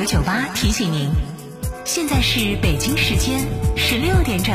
九九八提醒您，现在是北京时间十六点整。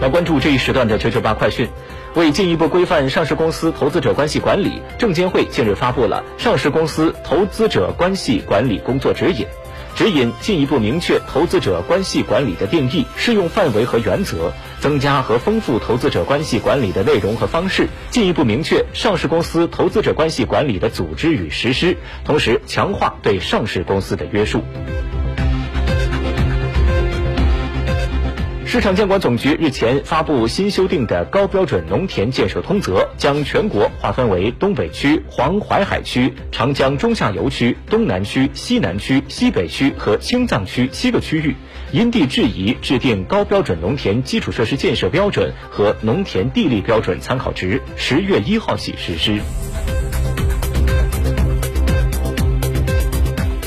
来关注这一时段的九九八快讯。为进一步规范上市公司投资者关系管理，证监会近日发布了《上市公司投资者关系管理工作指引》，指引进一步明确投资者关系管理的定义、适用范围和原则，增加和丰富投资者关系管理的内容和方式，进一步明确上市公司投资者关系管理的组织与实施，同时强化对上市公司的约束。市场监管总局日前发布新修订的高标准农田建设通则，将全国划分为东北区、黄淮海区、长江中下游区、东南区、西南区、西北区和青藏区七个区域，因地制宜制定高标准农田基础设施建设标准和农田地力标准参考值，十月一号起实施。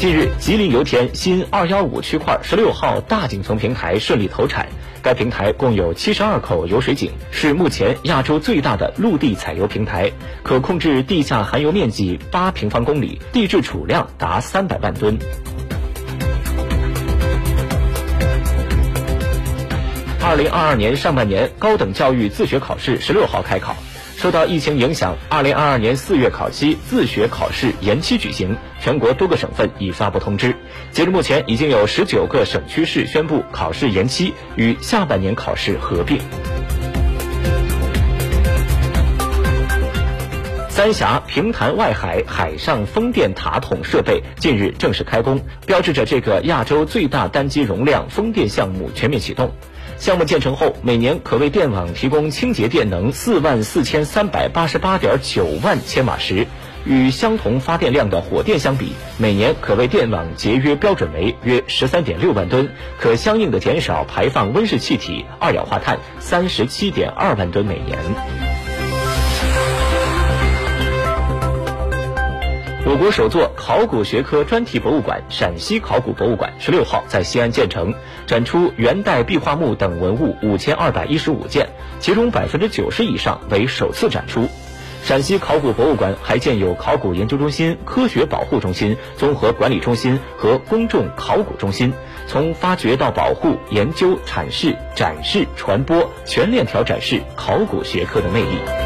近日，吉林油田新二幺五区块十六号大井层平台顺利投产。该平台共有七十二口油水井，是目前亚洲最大的陆地采油平台，可控制地下含油面积八平方公里，地质储量达三百万吨。二零二二年上半年高等教育自学考试十六号开考。受到疫情影响，二零二二年四月考期自学考试延期举行，全国多个省份已发布通知。截至目前，已经有十九个省区市宣布考试延期，与下半年考试合并。三峡平潭外海海上风电塔筒设备近日正式开工，标志着这个亚洲最大单机容量风电项目全面启动。项目建成后，每年可为电网提供清洁电能四万四千三百八十八点九万千瓦时，与相同发电量的火电相比，每年可为电网节约标准煤约十三点六万吨，可相应的减少排放温室气体、二氧化碳三十七点二万吨每年。我国首座考古学科专题博物馆——陕西考古博物馆，十六号在西安建成，展出元代壁画墓等文物五千二百一十五件，其中百分之九十以上为首次展出。陕西考古博物馆还建有考古研究中心、科学保护中心、综合管理中心和公众考古中心，从发掘到保护、研究、阐释、展示、传播，全链条展示考古学科的魅力。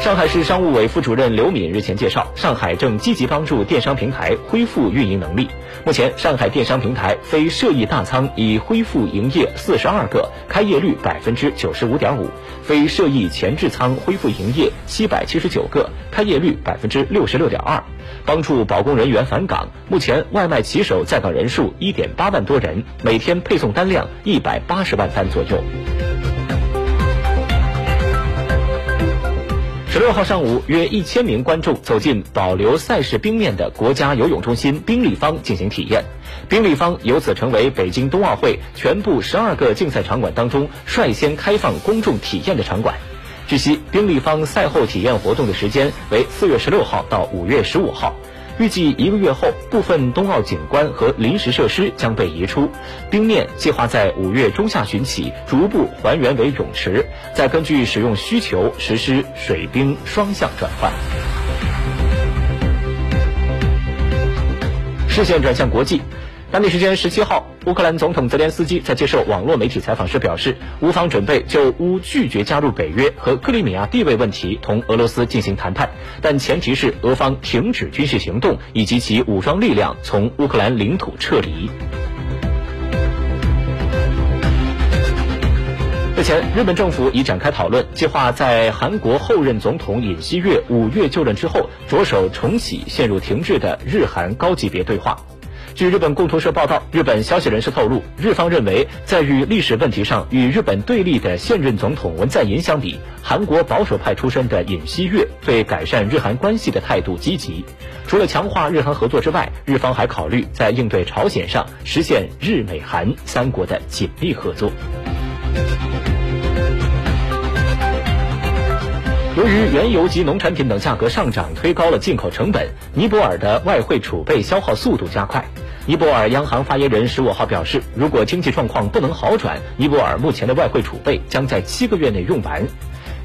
上海市商务委副主任刘敏日前介绍，上海正积极帮助电商平台恢复运营能力。目前，上海电商平台非涉疫大仓已恢复营业四十二个，开业率百分之九十五点五；非涉疫前置仓恢复营业七百七十九个，开业率百分之六十六点二。帮助保供人员返岗，目前外卖骑手在岗人数一点八万多人，每天配送单量一百八十万单左右。十六号上午，约一千名观众走进保留赛事冰面的国家游泳中心冰立方进行体验。冰立方由此成为北京冬奥会全部十二个竞赛场馆当中率先开放公众体验的场馆。据悉，冰立方赛后体验活动的时间为四月十六号到五月十五号。预计一个月后，部分冬奥景观和临时设施将被移出，冰面计划在五月中下旬起逐步还原为泳池，再根据使用需求实施水冰双向转换。视线转向国际。当地时间十七号，乌克兰总统泽连斯基在接受网络媒体采访时表示，乌方准备就乌拒绝加入北约和克里米亚地位问题同俄罗斯进行谈判，但前提是俄方停止军事行动以及其武装力量从乌克兰领土撤离。日前，日本政府已展开讨论，计划在韩国后任总统尹锡悦五月就任之后，着手重启陷入停滞的日韩高级别对话。据日本共同社报道，日本消息人士透露，日方认为，在与历史问题上与日本对立的现任总统文在寅相比，韩国保守派出身的尹锡悦对改善日韩关系的态度积极。除了强化日韩合作之外，日方还考虑在应对朝鲜上实现日美韩三国的紧密合作。由于原油及农产品等价格上涨，推高了进口成本，尼泊尔的外汇储备消耗速度加快。尼泊尔央行发言人十五号表示，如果经济状况不能好转，尼泊尔目前的外汇储备将在七个月内用完。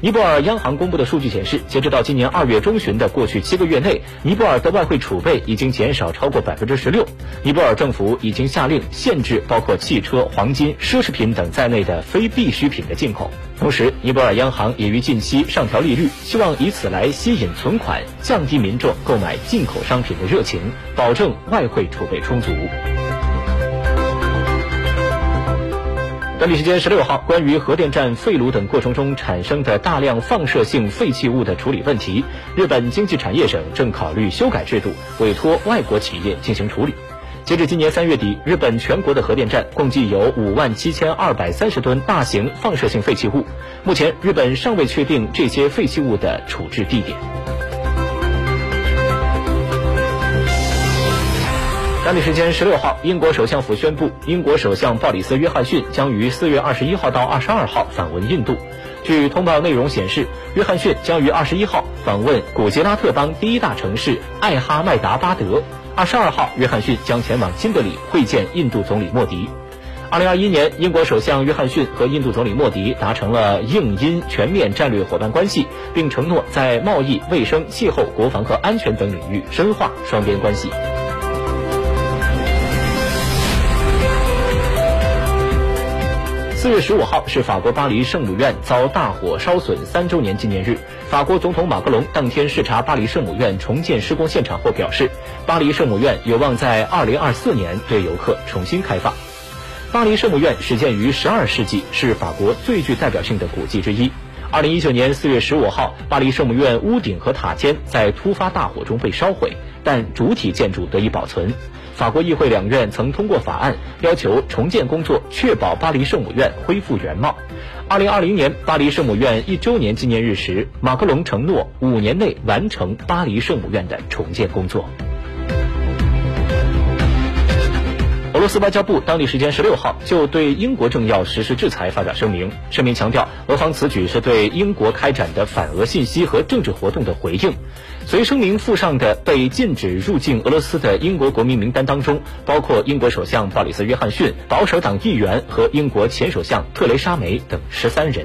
尼泊尔央行公布的数据显示，截止到今年二月中旬的过去七个月内，尼泊尔的外汇储备已经减少超过百分之十六。尼泊尔政府已经下令限制包括汽车、黄金、奢侈品等在内的非必需品的进口。同时，尼泊尔央行也于近期上调利率，希望以此来吸引存款，降低民众购买进口商品的热情，保证外汇储备充足。当地时间十六号，关于核电站废炉等过程中产生的大量放射性废弃物的处理问题，日本经济产业省正考虑修改制度，委托外国企业进行处理。截至今年三月底，日本全国的核电站共计有五万七千二百三十吨大型放射性废弃物。目前，日本尚未确定这些废弃物的处置地点。当地时间十六号，英国首相府宣布，英国首相鲍里斯·约翰逊将于四月二十一号到二十二号访问印度。据通报内容显示，约翰逊将于二十一号访问古吉拉特邦第一大城市艾哈迈达巴德。二十二号，约翰逊将前往新德里会见印度总理莫迪。二零二一年，英国首相约翰逊和印度总理莫迪达成了印英全面战略伙伴关系，并承诺在贸易、卫生、气候、国防和安全等领域深化双边关系。四月十五号是法国巴黎圣母院遭大火烧损三周年纪念日。法国总统马克龙当天视察巴黎圣母院重建施工现场后表示，巴黎圣母院有望在二零二四年对游客重新开放。巴黎圣母院始建于十二世纪，是法国最具代表性的古迹之一。二零一九年四月十五号，巴黎圣母院屋顶和塔尖在突发大火中被烧毁，但主体建筑得以保存。法国议会两院曾通过法案，要求重建工作确保巴黎圣母院恢复原貌。二零二零年巴黎圣母院一周年纪念日时，马克龙承诺五年内完成巴黎圣母院的重建工作。罗斯外交部当地时间十六号就对英国政要实施制裁发表声明，声明强调，俄方此举是对英国开展的反俄信息和政治活动的回应。随声明附上的被禁止入境俄罗斯的英国国民名单当中，包括英国首相鲍里斯·约翰逊、保守党议员和英国前首相特蕾莎梅等十三人。